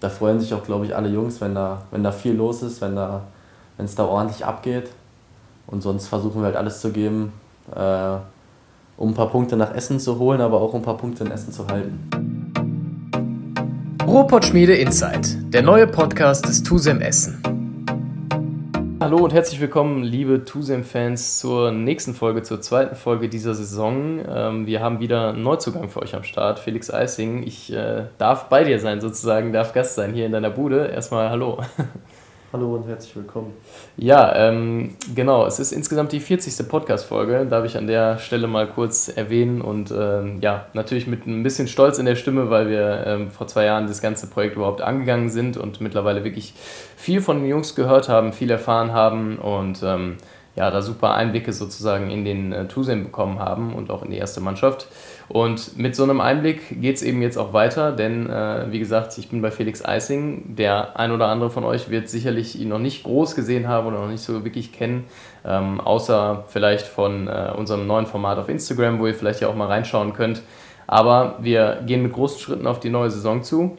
da freuen sich auch, glaube ich, alle Jungs, wenn da, wenn da viel los ist, wenn da, es da ordentlich abgeht. Und sonst versuchen wir halt alles zu geben, äh, um ein paar Punkte nach Essen zu holen, aber auch um ein paar Punkte in Essen zu halten. Ruhrpott Schmiede Insight, der neue Podcast des TUSEM Essen. Hallo und herzlich willkommen, liebe TUSEM-Fans, zur nächsten Folge, zur zweiten Folge dieser Saison. Ähm, wir haben wieder einen Neuzugang für euch am Start, Felix Eising. Ich äh, darf bei dir sein, sozusagen, darf Gast sein hier in deiner Bude. Erstmal Hallo. Hallo und herzlich willkommen. Ja, ähm, genau. Es ist insgesamt die 40. Podcast-Folge. Darf ich an der Stelle mal kurz erwähnen und ähm, ja, natürlich mit ein bisschen Stolz in der Stimme, weil wir ähm, vor zwei Jahren das ganze Projekt überhaupt angegangen sind und mittlerweile wirklich viel von den Jungs gehört haben, viel erfahren haben und ähm, ja, da super Einblicke sozusagen in den äh, Tusem bekommen haben und auch in die erste Mannschaft. Und mit so einem Einblick geht es eben jetzt auch weiter, denn äh, wie gesagt, ich bin bei Felix Eising. Der ein oder andere von euch wird sicherlich ihn noch nicht groß gesehen haben oder noch nicht so wirklich kennen, ähm, außer vielleicht von äh, unserem neuen Format auf Instagram, wo ihr vielleicht ja auch mal reinschauen könnt. Aber wir gehen mit großen Schritten auf die neue Saison zu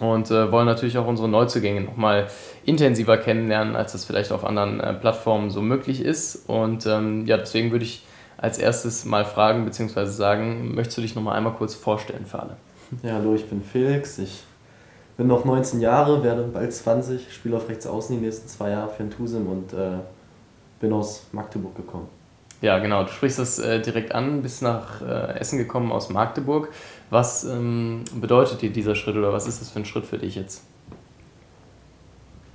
und äh, wollen natürlich auch unsere Neuzugänge nochmal intensiver kennenlernen, als das vielleicht auf anderen äh, Plattformen so möglich ist. Und ähm, ja, deswegen würde ich als erstes mal fragen bzw. sagen, möchtest du dich noch mal einmal kurz vorstellen für alle? Ja, hallo, ich bin Felix. Ich bin noch 19 Jahre, werde bald 20, spiele auf rechts außen die nächsten zwei Jahre für den Tusem und äh, bin aus Magdeburg gekommen. Ja, genau. Du sprichst das äh, direkt an, bist nach äh, Essen gekommen aus Magdeburg. Was ähm, bedeutet dir dieser Schritt oder was ist das für ein Schritt für dich jetzt?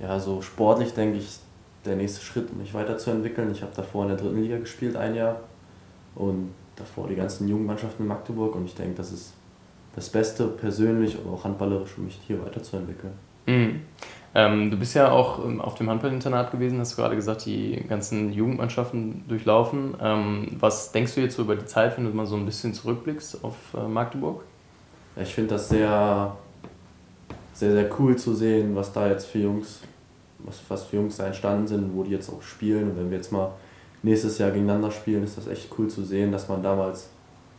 Ja, so sportlich denke ich, der nächste Schritt, um mich weiterzuentwickeln. Ich habe davor in der dritten Liga gespielt, ein Jahr und davor die ganzen Jugendmannschaften in Magdeburg und ich denke, das ist das Beste persönlich, aber auch handballerisch für mich hier weiterzuentwickeln. Mhm. Ähm, du bist ja auch ähm, auf dem Handballinternat gewesen, hast du gerade gesagt, die ganzen Jugendmannschaften durchlaufen. Ähm, was denkst du jetzt so über die Zeit, wenn du mal so ein bisschen zurückblickst auf äh, Magdeburg? Ja, ich finde das sehr, sehr, sehr cool zu sehen, was da jetzt für Jungs, was, was für Jungs da entstanden sind, wo die jetzt auch spielen. Und wenn wir jetzt mal nächstes Jahr gegeneinander spielen, ist das echt cool zu sehen, dass man damals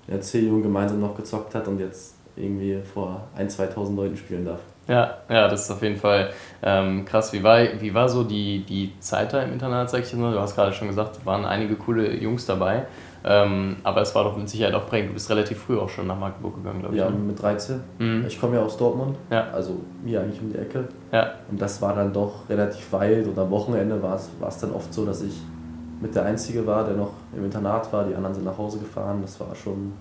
in der C-Jugend gemeinsam noch gezockt hat und jetzt irgendwie vor 1.000, 2.000 Leuten spielen darf. Ja, ja, das ist auf jeden Fall ähm, krass. Wie war, wie war so die, die Zeit da im Internat, sag ich mal? Du hast gerade schon gesagt, waren einige coole Jungs dabei. Ähm, aber es war doch mit Sicherheit auch prägend. Du bist relativ früh auch schon nach Magdeburg gegangen, glaube ich. Ja, ne? mit 13. Mhm. Ich komme ja aus Dortmund, ja. also hier eigentlich um die Ecke. Ja. Und das war dann doch relativ weit und am Wochenende war es, war es dann oft so, dass ich mit der Einzige war, der noch im Internat war. Die anderen sind nach Hause gefahren. Das war schon ein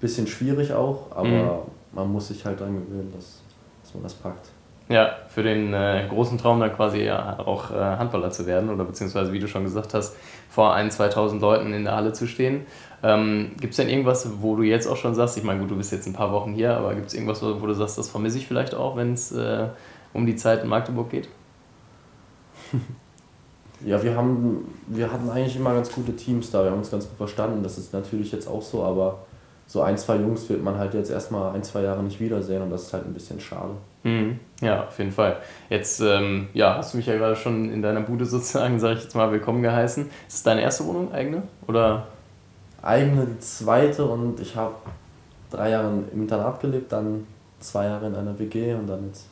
bisschen schwierig auch, aber mhm. man muss sich halt daran gewöhnen, dass, dass man das packt. Ja, für den äh, großen Traum dann quasi ja auch äh, Handballer zu werden oder beziehungsweise, wie du schon gesagt hast, vor 1.000, 2.000 Leuten in der Halle zu stehen. Ähm, gibt es denn irgendwas, wo du jetzt auch schon sagst, ich meine, gut, du bist jetzt ein paar Wochen hier, aber gibt es irgendwas, wo du sagst, das vermisse ich vielleicht auch, wenn es äh, um die Zeit in Magdeburg geht? Ja, wir, haben, wir hatten eigentlich immer ganz gute Teams da, wir haben uns ganz gut verstanden. Das ist natürlich jetzt auch so, aber so ein, zwei Jungs wird man halt jetzt erstmal ein, zwei Jahre nicht wiedersehen und das ist halt ein bisschen schade. Mhm. Ja, auf jeden Fall. Jetzt ähm, ja, hast du mich ja gerade schon in deiner Bude sozusagen, sage ich jetzt mal, willkommen geheißen. Ist es deine erste Wohnung, eigene? Oder? Eigene, die zweite und ich habe drei Jahre im Internat gelebt, dann zwei Jahre in einer WG und dann jetzt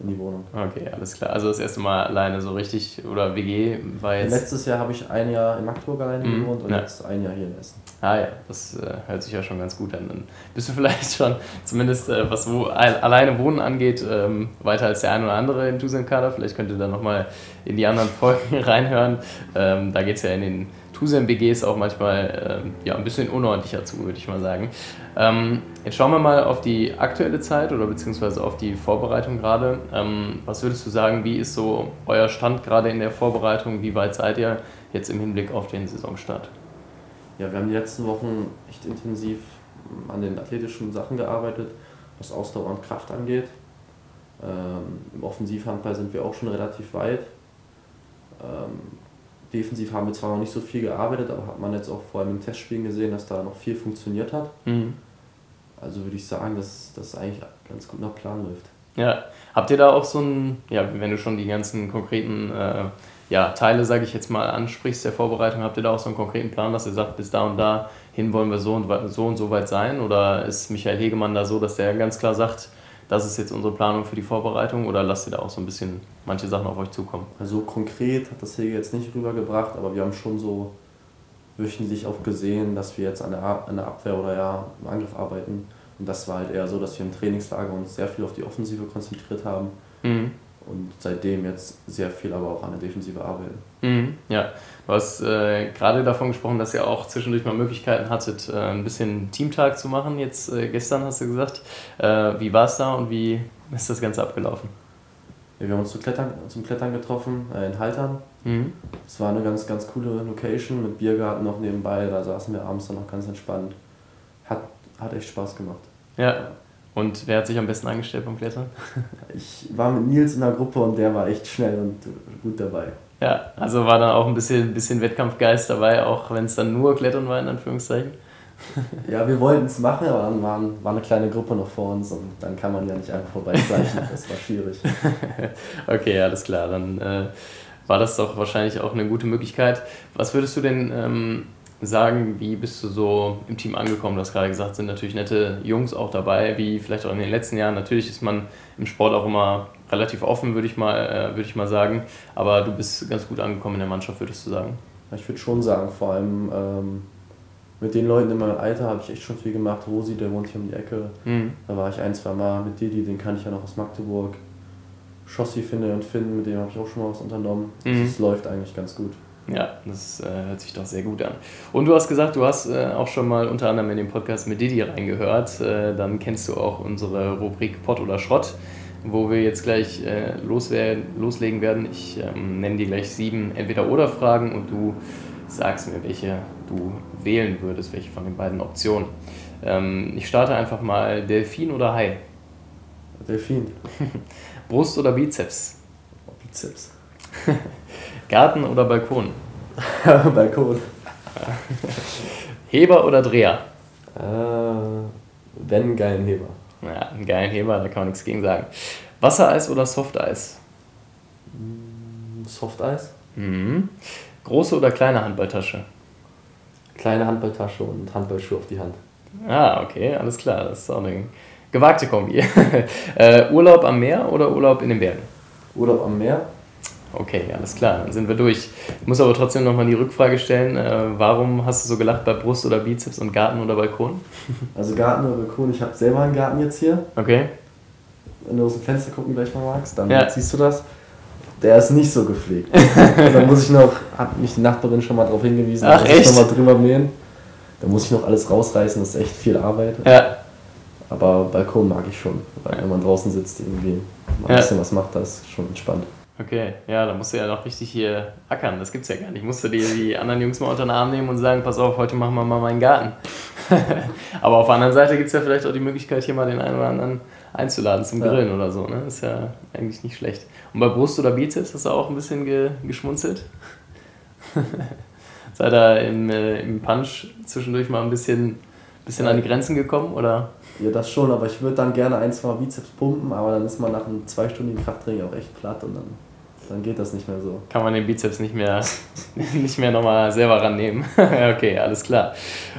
in die Wohnung. Okay, alles klar. Also das erste Mal alleine so richtig oder WG war jetzt. Letztes Jahr habe ich ein Jahr in Magdeburg alleine mhm. gewohnt und ja. jetzt ein Jahr hier in Essen. Ah ja, das äh, hört sich ja schon ganz gut an. Dann bist du vielleicht schon, zumindest äh, was wo alleine Wohnen angeht, ähm, weiter als der ein oder andere in Tusem-Kader. Vielleicht könnt ihr da nochmal in die anderen Folgen reinhören. Ähm, da geht es ja in den Tusem-BGs auch manchmal ähm, ja, ein bisschen unordentlicher zu, würde ich mal sagen. Ähm, jetzt schauen wir mal auf die aktuelle Zeit oder beziehungsweise auf die Vorbereitung gerade. Ähm, was würdest du sagen, wie ist so euer Stand gerade in der Vorbereitung? Wie weit seid ihr jetzt im Hinblick auf den Saisonstart? Ja, wir haben die letzten Wochen echt intensiv an den athletischen Sachen gearbeitet, was Ausdauer und Kraft angeht. Ähm, Im Offensivhandball sind wir auch schon relativ weit. Defensiv haben wir zwar noch nicht so viel gearbeitet, aber hat man jetzt auch vor allem in Testspielen gesehen, dass da noch viel funktioniert hat. Mhm. Also würde ich sagen, dass das eigentlich ganz gut nach Plan läuft. Ja, habt ihr da auch so ein, ja, wenn du schon die ganzen konkreten äh, ja, Teile, sage ich jetzt mal, ansprichst der Vorbereitung, habt ihr da auch so einen konkreten Plan, dass ihr sagt, bis da und da hin wollen wir so und so, und so weit sein? Oder ist Michael Hegemann da so, dass der ganz klar sagt, das ist jetzt unsere Planung für die Vorbereitung oder lasst ihr da auch so ein bisschen manche Sachen auf euch zukommen? Also konkret hat das Hege jetzt nicht rübergebracht, aber wir haben schon so wöchentlich auch gesehen, dass wir jetzt an der, an der Abwehr oder ja im Angriff arbeiten. Und das war halt eher so, dass wir im Trainingslager uns sehr viel auf die Offensive konzentriert haben. Mhm. Und seitdem jetzt sehr viel aber auch an der Defensive arbeiten. Mhm, ja, du hast äh, gerade davon gesprochen, dass ihr auch zwischendurch mal Möglichkeiten hattet, äh, ein bisschen Teamtag zu machen. Jetzt äh, gestern hast du gesagt. Äh, wie war es da und wie ist das Ganze abgelaufen? Ja, wir haben uns zum Klettern, zum Klettern getroffen äh, in Haltern. Mhm. Das war eine ganz, ganz coole Location mit Biergarten noch nebenbei. Da saßen wir abends dann noch ganz entspannt. Hat, hat echt Spaß gemacht. Ja, und wer hat sich am besten angestellt beim Klettern? Ich war mit Nils in der Gruppe und der war echt schnell und gut dabei. Ja, also war dann auch ein bisschen, bisschen Wettkampfgeist dabei, auch wenn es dann nur Klettern war, in Anführungszeichen. Ja, wir wollten es machen, aber dann war, war eine kleine Gruppe noch vor uns und dann kann man ja nicht einfach vorbeigleichen. Das war schwierig. okay, alles klar. Dann äh, war das doch wahrscheinlich auch eine gute Möglichkeit. Was würdest du denn ähm, sagen, wie bist du so im Team angekommen? Du hast gerade gesagt, sind natürlich nette Jungs auch dabei, wie vielleicht auch in den letzten Jahren. Natürlich ist man im Sport auch immer relativ offen, würde ich, mal, äh, würde ich mal sagen. Aber du bist ganz gut angekommen in der Mannschaft, würdest du sagen? Ich würde schon sagen, vor allem ähm, mit den Leuten in meinem Alter habe ich echt schon viel gemacht. Rosi, der wohnt hier um die Ecke. Mhm. Da war ich ein, zwei Mal mit Didi, den kann ich ja noch aus Magdeburg. Schossi, Finde und Finn, mit dem habe ich auch schon mal was unternommen. Mhm. Das läuft eigentlich ganz gut. Ja, das äh, hört sich doch sehr gut an. Und du hast gesagt, du hast äh, auch schon mal unter anderem in den Podcast mit Didi reingehört. Äh, dann kennst du auch unsere Rubrik Pott oder Schrott, wo wir jetzt gleich äh, loslegen werden. Ich ähm, nenne dir gleich sieben Entweder-Oder-Fragen und du sagst mir, welche du wählen würdest, welche von den beiden Optionen. Ähm, ich starte einfach mal Delfin oder Hai? Delfin. Brust oder Bizeps? Bizeps. Garten oder Balkon? Balkon. Heber oder Dreher? Äh, wenn einen geilen Heber. Ja, einen geilen Heber, da kann man nichts gegen sagen. Wassereis oder Softeis? Mm, Softeis. Mhm. Große oder kleine Handballtasche? Kleine Handballtasche und Handballschuhe auf die Hand. Ah, okay, alles klar. Das ist auch eine gewagte Kombi. äh, Urlaub am Meer oder Urlaub in den Bergen? Urlaub am Meer. Okay, alles klar, dann sind wir durch. Ich muss aber trotzdem nochmal die Rückfrage stellen, äh, warum hast du so gelacht bei Brust oder Bizeps und Garten oder Balkon? Also Garten oder Balkon, ich habe selber einen Garten jetzt hier. Okay. Wenn du aus dem Fenster gucken gleich mal magst, dann ja. siehst du das. Der ist nicht so gepflegt. da muss ich noch, hat mich die Nachbarin schon mal darauf hingewiesen, Ach, muss ich nochmal drüber mähen. Da muss ich noch alles rausreißen, das ist echt viel Arbeit. Ja. Aber Balkon mag ich schon, weil wenn man draußen sitzt, irgendwie mal ein bisschen was macht, das ist schon entspannt. Okay, ja, da musst du ja noch richtig hier ackern. Das gibt's ja gar nicht. Musst du dir die anderen Jungs mal unter den Arm nehmen und sagen, pass auf, heute machen wir mal meinen Garten. Aber auf der anderen Seite gibt es ja vielleicht auch die Möglichkeit, hier mal den einen oder anderen einzuladen zum Grillen ja. oder so. Ne? Ist ja eigentlich nicht schlecht. Und bei Brust oder Bizeps hast du auch ein bisschen ge geschmunzelt? Seid ihr im, äh, im Punch zwischendurch mal ein bisschen, bisschen an die Grenzen gekommen? Oder? Ja, das schon, aber ich würde dann gerne ein, zwei Bizeps pumpen, aber dann ist man nach einem zweistündigen Krafttraining auch echt platt und dann dann geht das nicht mehr so. Kann man den Bizeps nicht mehr, nicht mehr nochmal selber rannehmen. okay, alles klar.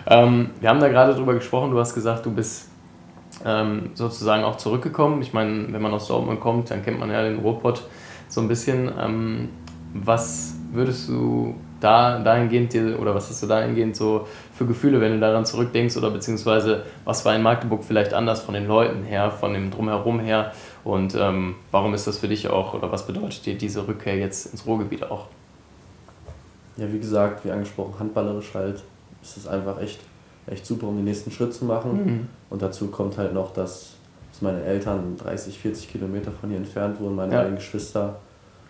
Ähm, wir haben da gerade drüber gesprochen, du hast gesagt, du bist ähm, sozusagen auch zurückgekommen. Ich meine, wenn man aus Dortmund kommt, dann kennt man ja den Ruhrpott so ein bisschen. Ähm, was würdest du da dahingehend dir, oder was hast du dahingehend so für Gefühle, wenn du daran zurückdenkst, oder beziehungsweise was war in Magdeburg vielleicht anders von den Leuten her, von dem Drumherum her und ähm, warum ist das für dich auch, oder was bedeutet dir diese Rückkehr jetzt ins Ruhrgebiet auch? Ja, wie gesagt, wie angesprochen, handballerisch halt ist es einfach echt, echt super, um den nächsten Schritt zu machen. Mhm. Und dazu kommt halt noch, dass, dass meine Eltern 30, 40 Kilometer von hier entfernt wohnen, meine ja. beiden Geschwister,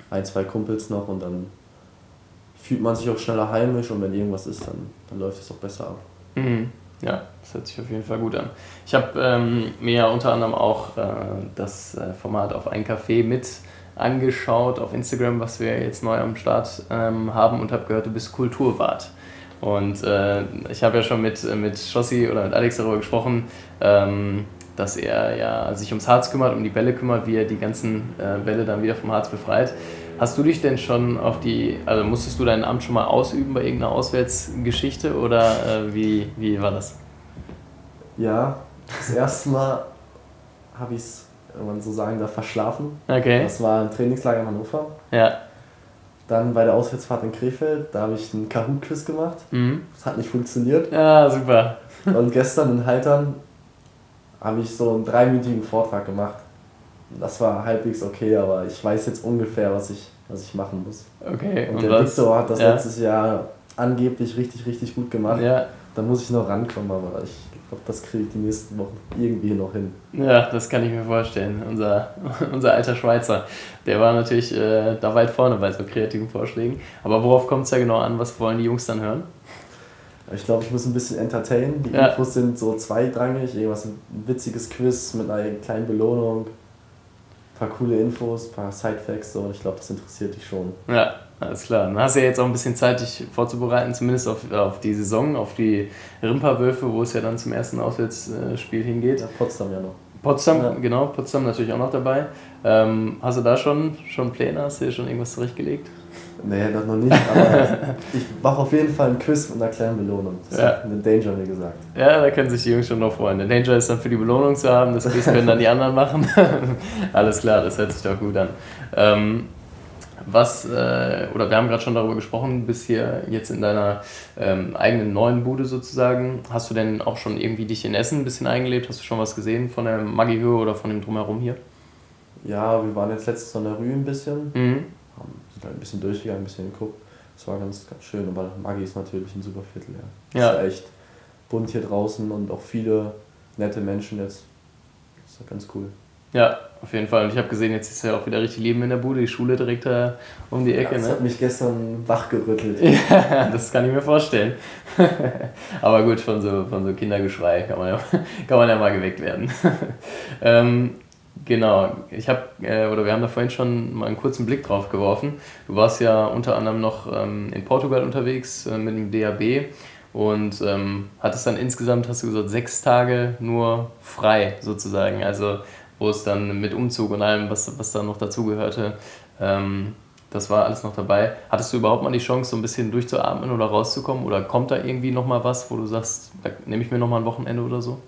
ein, zwei Kumpels noch und dann fühlt man sich auch schneller heimisch und wenn irgendwas ist, dann, dann läuft es auch besser ab. Mhm. Ja, das hört sich auf jeden Fall gut an. Ich habe ähm, mir ja unter anderem auch äh, das äh, Format auf ein Café mit angeschaut auf Instagram, was wir jetzt neu am Start ähm, haben und habe gehört, du bist Kulturwart. Und äh, ich habe ja schon mit, mit Schossi oder mit Alex darüber gesprochen, ähm, dass er ja sich ums Harz kümmert, um die Bälle kümmert, wie er die ganzen äh, Bälle dann wieder vom Harz befreit. Hast du dich denn schon auf die, also musstest du dein Amt schon mal ausüben bei irgendeiner Auswärtsgeschichte oder äh, wie, wie war das? Ja, das erste Mal habe ich es wenn man so sagen darf, verschlafen. Okay. Das war ein Trainingslager in Hannover. Ja. Dann bei der Auswärtsfahrt in Krefeld, da habe ich einen Kahoot-Quiz gemacht. Mhm. Das hat nicht funktioniert. Ja, super. Und gestern in Haltern habe ich so einen dreiminütigen Vortrag gemacht. Das war halbwegs okay, aber ich weiß jetzt ungefähr, was ich, was ich machen muss. Okay. Und, Und, der was? Victor hat das ja. letztes Jahr angeblich richtig, richtig gut gemacht. Ja. Da muss ich noch rankommen, aber ich glaube, das kriege ich die nächsten Wochen irgendwie noch hin. Ja, das kann ich mir vorstellen. Unser, unser alter Schweizer, der war natürlich äh, da weit vorne bei so kreativen Vorschlägen. Aber worauf kommt es ja genau an? Was wollen die Jungs dann hören? Ich glaube, ich muss ein bisschen entertainen. Die Ja. Infos sind so zweitrangig. Irgendwas, ein witziges Quiz mit einer kleinen Belohnung. Ein paar coole Infos, ein paar Sidefacts. So. Ich glaube, das interessiert dich schon. Ja, alles klar. Dann hast du ja jetzt auch ein bisschen Zeit, dich vorzubereiten, zumindest auf, auf die Saison, auf die Rimperwölfe, wo es ja dann zum ersten Auswärtsspiel hingeht. Ja, Potsdam ja noch. Potsdam, Ja. genau, Potsdam natürlich auch noch dabei. Ähm, hast du da schon, schon Pläne? Hast du dir schon irgendwas zurechtgelegt? Nee, das noch nicht, aber ich mache auf jeden Fall ein Quiz mit einer kleinen Belohnung. Das Ja. hat eine Danger mir gesagt. Ja, da können sich die Jungs schon noch freuen. Der Danger ist dann für die Belohnung zu haben, das Quiz können dann die anderen machen. Alles klar, das hört sich doch gut an. Ähm, was, äh, oder wir haben gerade schon darüber gesprochen, bist hier jetzt in deiner ähm, eigenen neuen Bude sozusagen. Hast du denn auch schon irgendwie dich in Essen ein bisschen eingelebt? Hast du schon was gesehen von der Maggi-Höhe oder von dem Drumherum hier? Ja, wir waren jetzt letztes an der Rue ein bisschen. Mhm. Sind halt ein bisschen durchgegangen, ein bisschen geguckt. Das war ganz, ganz schön, aber Maggi ist natürlich ein super Viertel. Ja. Ja. Ist ja echt bunt hier draußen und auch viele nette Menschen jetzt. Das ist ja ganz cool. Ja, auf jeden Fall. Und ich habe gesehen, jetzt ist ja auch wieder richtig Leben in der Bude, die Schule direkt da um die Ecke. das ne? hat mich gestern wachgerüttelt. Ja, das kann ich mir vorstellen. Aber gut, von so, von so Kindergeschrei kann man ja, kann man ja mal geweckt werden. ähm, genau, ich habe, äh, oder wir haben da vorhin schon mal einen kurzen Blick drauf geworfen. Du warst ja unter anderem noch ähm, in Portugal unterwegs äh, mit dem DAB und ähm, hattest dann insgesamt, hast du gesagt, sechs Tage nur frei sozusagen. Also wo es dann mit Umzug und allem, was, was da noch dazugehörte, ähm, das war alles noch dabei. Hattest du überhaupt mal die Chance, so ein bisschen durchzuatmen oder rauszukommen? Oder kommt da irgendwie nochmal was, wo du sagst, da nehme ich mir nochmal ein Wochenende oder so?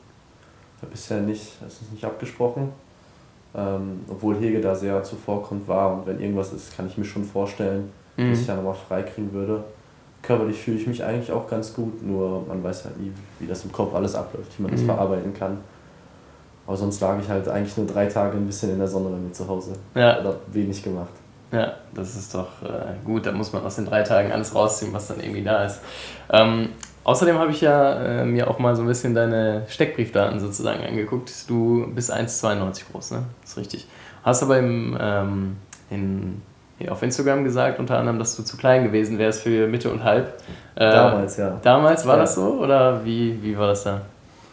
Bisher nicht, das ist nicht abgesprochen. Ähm, obwohl Hege da sehr zuvorkommt war und wenn irgendwas ist, kann ich mir schon vorstellen, Mhm. dass ich ja nochmal frei kriegen würde. Körperlich fühle ich mich eigentlich auch ganz gut, nur man weiß halt nie, wie das im Kopf alles abläuft, wie man das Mhm. verarbeiten kann. Aber sonst lag ich halt eigentlich nur drei Tage ein bisschen in der Sonne bei mir zu Hause. Ja, Oder wenig gemacht. ja, das ist doch äh, gut. Da muss man aus den drei Tagen alles rausziehen, was dann irgendwie da ist. Ähm, außerdem habe ich ja äh, mir auch mal so ein bisschen deine Steckbriefdaten sozusagen angeguckt. Du bist 1,92 groß, ne? Das ist richtig. Hast aber im, ähm, in, auf Instagram gesagt, unter anderem, dass du zu klein gewesen wärst für Mitte und Halb. Äh, Damals, ja. Damals war Ja. das so oder wie, wie war das da?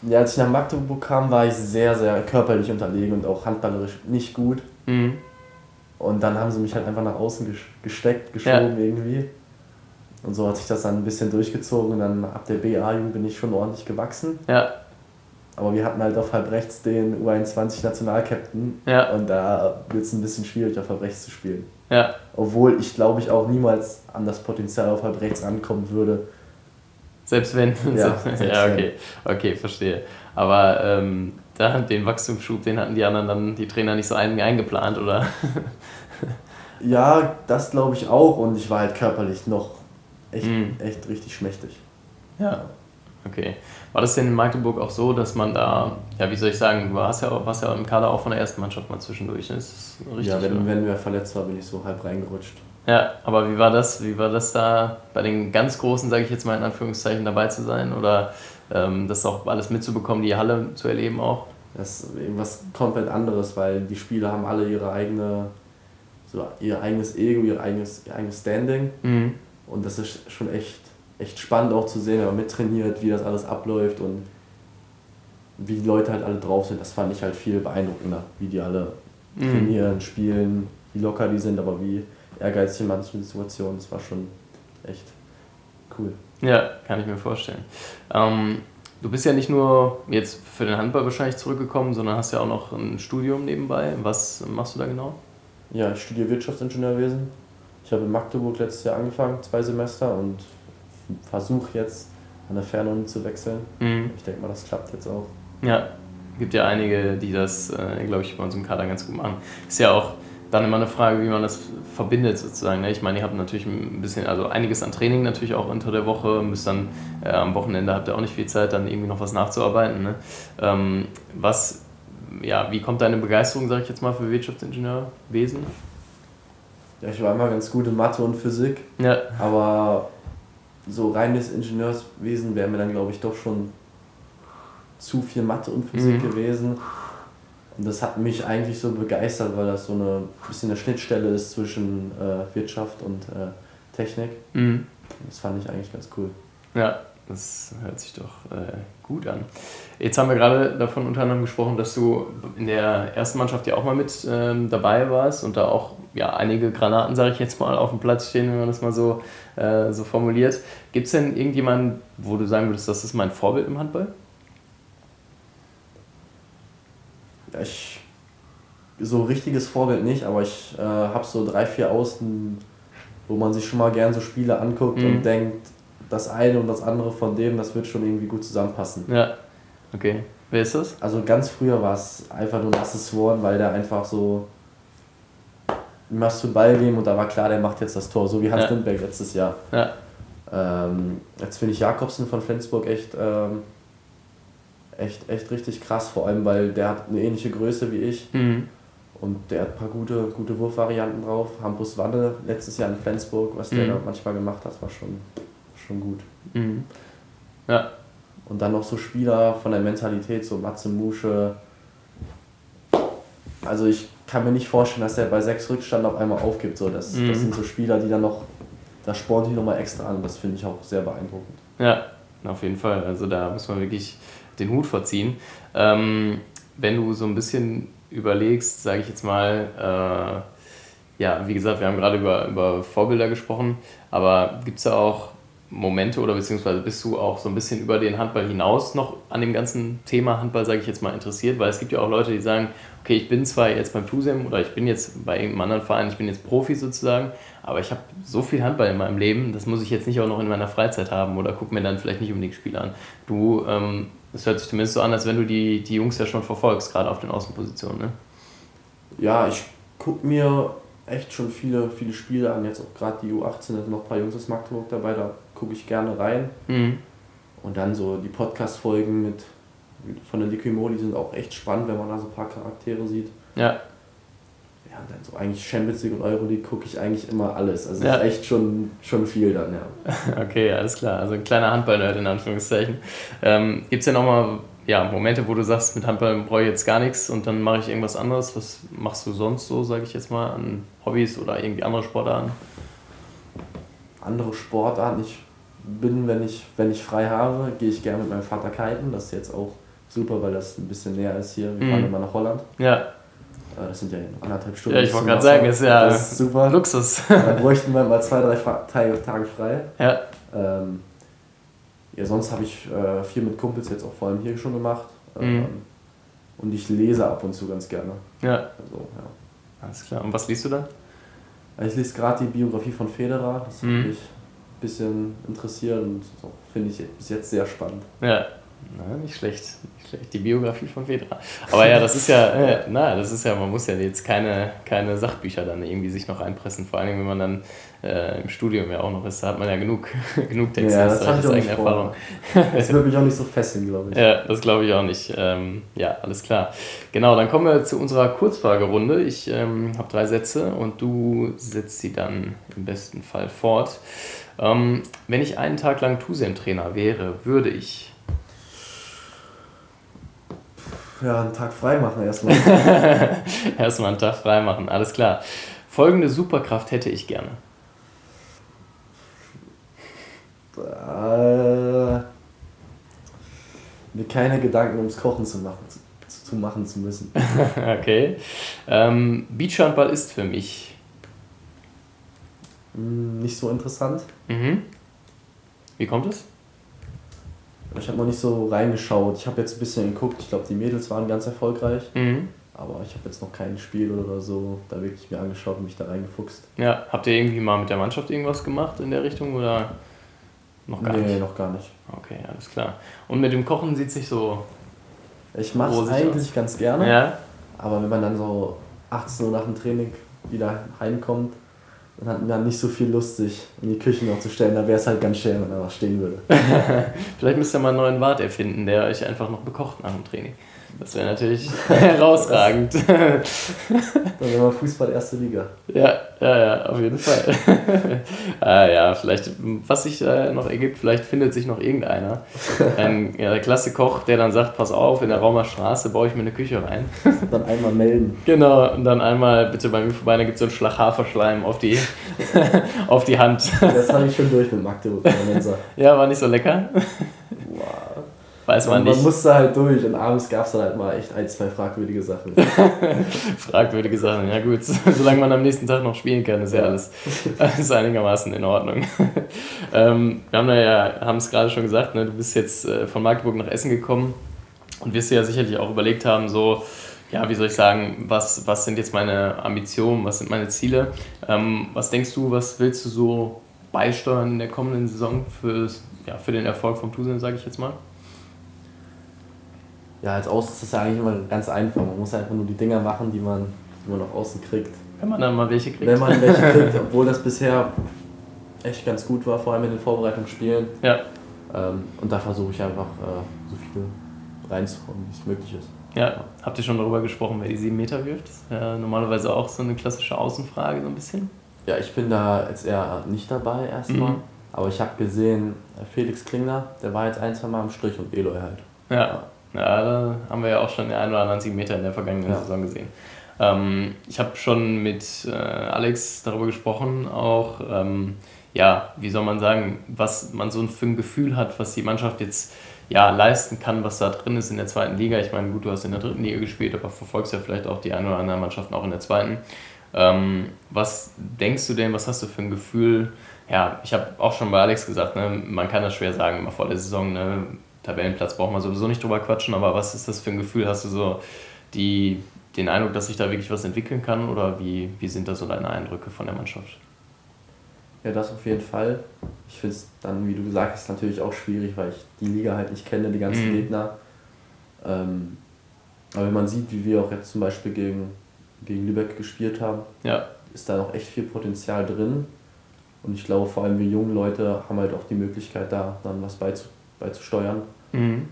Ja, als ich nach Magdeburg kam, war ich sehr, sehr körperlich unterlegen und auch handballerisch nicht gut. Mhm. Und dann haben sie mich halt einfach nach außen ges- gesteckt, geschoben irgendwie. Und so hat sich das dann ein bisschen durchgezogen. Und dann ab der BA-Jugend bin ich schon ordentlich gewachsen. Ja, Aber wir hatten halt auf halb rechts den U21-Nationalkapitän. ja, Und da wird es ein bisschen schwierig, auf halb rechts zu spielen. ja. Obwohl ich glaube ich auch niemals an das Potenzial auf halb rechts rankommen würde. Selbst wenn. Ja, ja, selbst okay. Okay, verstehe. Aber ähm, da, den Wachstumsschub, den hatten die anderen dann, die Trainer nicht so ein, eingeplant, oder? Ja, das glaube ich auch. Und ich war halt körperlich noch echt, Mhm. echt richtig schmächtig. Ja. Okay. War das denn in Magdeburg auch so, dass man da, ja, wie soll ich sagen, du warst ja, warst ja im Kader auch von der ersten Mannschaft mal zwischendurch, ne? Ist das richtig? ja, wenn, oder? wenn wer verletzt war, bin ich so halb reingerutscht. ja, aber wie war das? Wie war das da bei den ganz Großen, sage ich jetzt mal in Anführungszeichen, dabei zu sein? Oder ähm, das auch alles mitzubekommen, die Halle zu erleben auch? Das ist irgendwas komplett anderes, weil die Spieler haben alle ihre eigene, so ihr eigenes Ego, ihr eigenes, ihr eigenes Standing. Mhm. Und das ist schon echt, echt spannend auch zu sehen, wenn man mittrainiert, wie das alles abläuft und wie die Leute halt alle drauf sind. Das fand ich halt viel beeindruckender, wie die alle Mhm. trainieren, spielen, wie locker die sind, aber wie ehrgeizig in manchen Situationen. Das war schon echt cool. Ja, kann ich mir vorstellen. Ähm, du bist ja nicht nur jetzt für den Handball wahrscheinlich zurückgekommen, sondern hast ja auch noch ein Studium nebenbei. Was machst du da genau? Ja, ich studiere Wirtschaftsingenieurwesen. Ich habe in Magdeburg letztes Jahr angefangen, zwei Semester, und versuche jetzt an der Fernuni zu wechseln. Mhm. Ich denke mal, das klappt jetzt auch. Ja, gibt ja einige, die das, äh, glaube ich, bei uns im Kader ganz gut machen. Ist ja auch dann immer eine Frage, wie man das verbindet sozusagen. Ne? Ich meine, ihr habt natürlich ein bisschen, also einiges an Training natürlich auch unter der Woche, müsst dann äh, am Wochenende habt ihr auch nicht viel Zeit, dann irgendwie noch was nachzuarbeiten. Ne? Ähm, was, ja, wie kommt deine Begeisterung, sage ich jetzt mal, für Wirtschaftsingenieurwesen? Ja, ich war immer ganz gut in Mathe und Physik, ja. aber so reines Ingenieurswesen wäre mir dann, glaube ich, doch schon zu viel Mathe und Physik mhm. gewesen. Und das hat mich eigentlich so begeistert, weil das so eine bisschen eine Schnittstelle ist zwischen äh, Wirtschaft und äh, Technik. Mhm. Das fand ich eigentlich ganz cool. Ja, das hört sich doch äh, gut an. Jetzt haben wir gerade davon unter anderem gesprochen, dass du in der ersten Mannschaft ja auch mal mit ähm, dabei warst und da auch ja, einige Granaten, sage ich jetzt mal, auf dem Platz stehen, wenn man das mal so, äh, so formuliert. Gibt es denn irgendjemanden, wo du sagen würdest, das ist mein Vorbild im Handball? ich so richtiges Vorbild nicht, aber ich äh, habe so drei, vier Außen, wo man sich schon mal gern so Spiele anguckt mhm. und denkt, das eine und das andere von dem, das wird schon irgendwie gut zusammenpassen. Ja, okay. Wer ist das? Also ganz früher war es einfach nur Nasses Sworn, weil der einfach so machst du Ball geben und da war klar, der macht jetzt das Tor, so wie Hans ja. Lindberg letztes Jahr. Ja. Ähm, jetzt finde ich Jakobsen von Flensburg echt ähm, echt, echt richtig krass, vor allem weil der hat eine ähnliche Größe wie ich. Mhm. Und der hat ein paar gute, gute Wurfvarianten drauf. Hampus Wanne letztes Jahr in Flensburg, was der mhm. da manchmal gemacht hat, war schon, schon gut. Mhm. Ja. Und dann noch so Spieler von der Mentalität, so Matze Musche. Also ich kann mir nicht vorstellen, dass der bei sechs Rückstand auf einmal aufgibt. So, das, mhm. das sind so Spieler, die dann noch, da spornen die nochmal extra an. Das finde ich auch sehr beeindruckend. Ja, auf jeden Fall. Also da muss man wirklich den Hut vorziehen. Ähm, wenn du so ein bisschen überlegst, sage ich jetzt mal, äh, ja, wie gesagt, wir haben gerade über, über Vorbilder gesprochen, aber gibt es da auch Momente oder beziehungsweise bist du auch so ein bisschen über den Handball hinaus noch an dem ganzen Thema Handball, sage ich jetzt mal, interessiert? Weil es gibt ja auch Leute, die sagen, okay, ich bin zwar jetzt beim Fusem oder ich bin jetzt bei irgendeinem anderen Verein, ich bin jetzt Profi sozusagen, aber ich habe so viel Handball in meinem Leben, das muss ich jetzt nicht auch noch in meiner Freizeit haben oder gucke mir dann vielleicht nicht unbedingt Spiele an. Du, ähm, das hört sich zumindest so an, als wenn du die, die Jungs ja schon verfolgst, gerade auf den Außenpositionen, ne? Ja, ich gucke mir echt schon viele, viele Spiele an, jetzt auch gerade die U18, da sind noch ein paar Jungs aus Magdeburg dabei, da gucke ich gerne rein. Mhm. Und dann so die Podcast-Folgen mit von der Liquimoli sind auch echt spannend, wenn man da so ein paar Charaktere sieht. Ja. Ja, und dann so eigentlich Champions League und Euroleague gucke ich eigentlich immer alles. Also ja. ist echt schon, schon viel dann, ja. Okay, alles klar. Also ein kleiner Handball-Nerd in Anführungszeichen. Ähm, Gibt es ja nochmal ja, Momente, wo du sagst, mit Handball brauche ich jetzt gar nichts und dann mache ich irgendwas anderes? Was machst du sonst so, sage ich jetzt mal, an Hobbys oder irgendwie andere Sportarten? Andere Sportarten? Ich bin, wenn ich, wenn ich frei habe, gehe ich gerne mit meinem Vater kiten. Das ist jetzt auch super, weil das ein bisschen näher ist hier. Wir fahren mhm. immer nach Holland. Ja. Das sind ja anderthalb Stunden. Ja, ich wollte gerade sagen, ist ja das ist super. Luxus. Dann bräuchten wir mal zwei, drei Tage frei. Ja. Ähm, ja, sonst habe ich äh, viel mit Kumpels jetzt auch vor allem hier schon gemacht. Ähm, mhm. Und ich lese ab und zu ganz gerne. Ja. Also, ja. Alles klar. Und was liest du da? Ich lese gerade die Biografie von Federer. Das mhm. hat mich ein bisschen interessiert und finde ich bis jetzt sehr spannend. Ja, na, nicht schlecht. Nicht schlecht. Die Biografie von Fedra. Aber ja, das ist ja, äh, na, das ist ja, man muss ja jetzt keine, keine Sachbücher dann irgendwie sich noch einpressen, vor allem wenn man dann äh, im Studium ja auch noch ist, da hat man ja genug, genug Texte, ja, das, ist eigene Erfahrung. Das wird mich auch nicht so fesseln, glaube ich. Ja, das glaube ich auch nicht. Ähm, ja, alles klar. Genau, dann kommen wir zu unserer Kurzfragerunde. Ich ähm, habe drei Sätze und du setzt sie dann im besten Fall fort. Ähm, wenn ich einen Tag lang Tusem-Trainer wäre, würde ich ja, einen Tag frei machen erstmal. erstmal einen Tag frei machen, alles klar. Folgende Superkraft hätte ich gerne. Äh, mir keine Gedanken ums Kochen zu machen zu, zu machen zu müssen. okay. Ähm, Beachhandball ist für mich. Hm, nicht so interessant. Mhm. Wie kommt es? Ich habe noch nicht so reingeschaut. Ich habe jetzt ein bisschen geguckt. Ich glaube, die Mädels waren ganz erfolgreich. Mhm. Aber ich habe jetzt noch kein Spiel oder so da wirklich mir angeschaut und mich da reingefuchst. Ja, habt ihr irgendwie mal mit der Mannschaft irgendwas gemacht in der Richtung oder noch gar nee, nicht? Nee, noch gar nicht. Okay, alles klar. Und mit dem Kochen sieht es nicht so Ich mache es eigentlich aus. ganz gerne. Ja. Aber wenn man dann so 18 Uhr nach dem Training wieder heimkommt, dann hat man nicht so viel Lust, sich in die Küche noch zu stellen. Da wäre es halt ganz schön, wenn er noch stehen würde. Vielleicht müsst ihr mal einen neuen Wart erfinden, der euch einfach noch bekocht nach dem Training. Das wäre natürlich herausragend. Dann wäre mal Fußball erste Liga. Ja, ja, ja, auf jeden Fall. ah, ja, vielleicht, was sich äh, noch ergibt, vielleicht findet sich noch irgendeiner. Ein ja, der klasse Koch, der dann sagt, pass auf, in der Raumer Straße baue ich mir eine Küche rein. dann einmal melden. Genau, und dann einmal bitte bei mir vorbei, dann gibt es so einen Schlag Haferschleim auf die, auf die Hand. Das habe ich schon durch mit Magdeburg. ja, war nicht so lecker. Weiß man, man nicht. Man musste halt durch und abends gab es dann halt mal echt ein, zwei fragwürdige Sachen. fragwürdige Sachen, ja gut. Solange man am nächsten Tag noch spielen kann, ist ja, ja alles ist einigermaßen in Ordnung. ähm, wir haben ja, haben es gerade schon gesagt, ne, du bist jetzt äh, von Magdeburg nach Essen gekommen und wirst dir ja sicherlich auch überlegt haben, so, ja, wie soll ich sagen, was, was sind jetzt meine Ambitionen, was sind meine Ziele? Ähm, was denkst du, was willst du so beisteuern in der kommenden Saison für, ja, für den Erfolg vom Tusen, sage ich jetzt mal? Ja, als Außen ist das ja eigentlich immer ganz einfach. Man muss einfach nur die Dinger machen, die man, die man nach außen kriegt. Wenn man dann mal welche kriegt. Wenn man welche kriegt, obwohl das bisher echt ganz gut war, vor allem in den Vorbereitungsspielen. Ja. Ähm, und da versuche ich einfach äh, so viel reinzukommen, wie es möglich ist. Ja, habt ihr schon darüber gesprochen, wer die 7 Meter wirft? Das ist ja normalerweise auch so eine klassische Außenfrage, so ein bisschen. Ja, ich bin da jetzt eher nicht dabei erstmal. Mhm. Aber ich habe gesehen, Felix Klingler, der war jetzt ein, zwei Mal am Strich und Eloy halt. Ja. Ja, da haben wir ja auch schon den einen oder anderen 7 Meter in der vergangenen ja. Saison gesehen. Ähm, ich habe schon mit äh, Alex darüber gesprochen, auch, ähm, ja, wie soll man sagen, was man so für ein Gefühl hat, was die Mannschaft jetzt ja, leisten kann, was da drin ist in der zweiten Liga. Ich meine, gut, du hast in der dritten Liga gespielt, aber verfolgst ja vielleicht auch die eine oder andere Mannschaften auch in der zweiten. Ähm, was denkst du denn, was hast du für ein Gefühl? Ja, ich habe auch schon bei Alex gesagt, ne, man kann das schwer sagen immer vor der Saison. Ne, Tabellenplatz braucht man sowieso nicht drüber quatschen, aber was ist das für ein Gefühl? Hast du so die, den Eindruck, dass sich da wirklich was entwickeln kann oder wie, wie sind da so deine Eindrücke von der Mannschaft? Ja, das auf jeden Fall. Ich finde es dann, wie du gesagt hast, natürlich auch schwierig, weil ich die Liga halt nicht kenne, die ganzen mhm. Gegner. Ähm, aber wenn man sieht, wie wir auch jetzt zum Beispiel gegen, gegen Lübeck gespielt haben, ja. ist da noch echt viel Potenzial drin. Und ich glaube, vor allem wir jungen Leute haben halt auch die Möglichkeit, da dann was beizubringen beizusteuern. Mhm.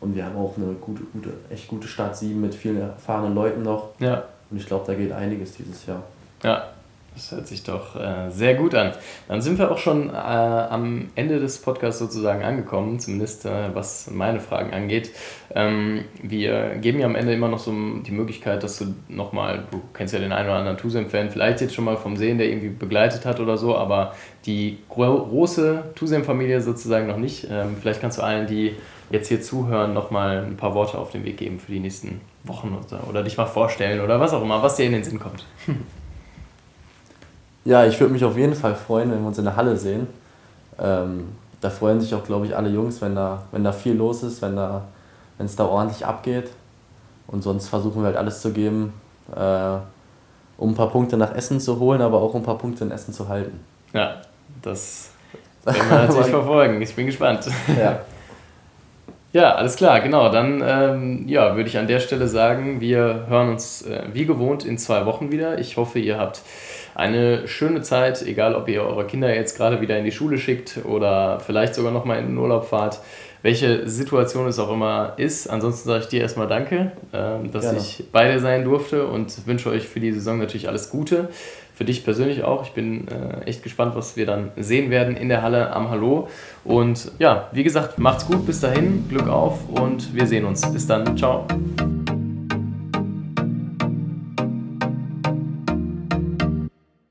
Und wir haben auch eine gute, gute, echt gute Start 7 mit vielen erfahrenen Leuten noch. Ja. Und ich glaube, da geht einiges dieses Jahr. Ja, das hört sich doch äh, sehr gut an. Dann sind wir auch schon äh, am Ende des Podcasts sozusagen angekommen, zumindest äh, was meine Fragen angeht. Ähm, wir geben ja am Ende immer noch so die Möglichkeit, dass du nochmal, du kennst ja den einen oder anderen Tusem-Fan, vielleicht jetzt schon mal vom Sehen, der irgendwie begleitet hat oder so, aber die gro große Tusem-Familie sozusagen noch nicht. Ähm, vielleicht kannst du allen, die jetzt hier zuhören, nochmal ein paar Worte auf den Weg geben für die nächsten Wochen oder, oder dich mal vorstellen oder was auch immer, was dir in den Sinn kommt. Ja, ich würde mich auf jeden Fall freuen, wenn wir uns in der Halle sehen. Ähm, da freuen sich auch, glaube ich, alle Jungs, wenn da, wenn da viel los ist, wenn da, wenn es da ordentlich abgeht. Und sonst versuchen wir halt alles zu geben, äh, um ein paar Punkte nach Essen zu holen, aber auch um ein paar Punkte in Essen zu halten. Ja, das werden wir natürlich verfolgen. Ich bin gespannt. Ja. Ja, alles klar, genau. Dann ähm, ja, würde ich an der Stelle sagen, wir hören uns äh, wie gewohnt in zwei Wochen wieder. Ich hoffe, ihr habt eine schöne Zeit, egal ob ihr eure Kinder jetzt gerade wieder in die Schule schickt oder vielleicht sogar nochmal in den Urlaub fahrt, welche Situation es auch immer ist. Ansonsten sage ich dir erstmal Danke, äh, dass Gerne. ich bei dir sein durfte und wünsche euch für die Saison natürlich alles Gute. Für dich persönlich auch. Ich bin äh, echt gespannt, was wir dann sehen werden in der Halle am Hallo. Und ja, wie gesagt, macht's gut, bis dahin, Glück auf und wir sehen uns. Bis dann, ciao.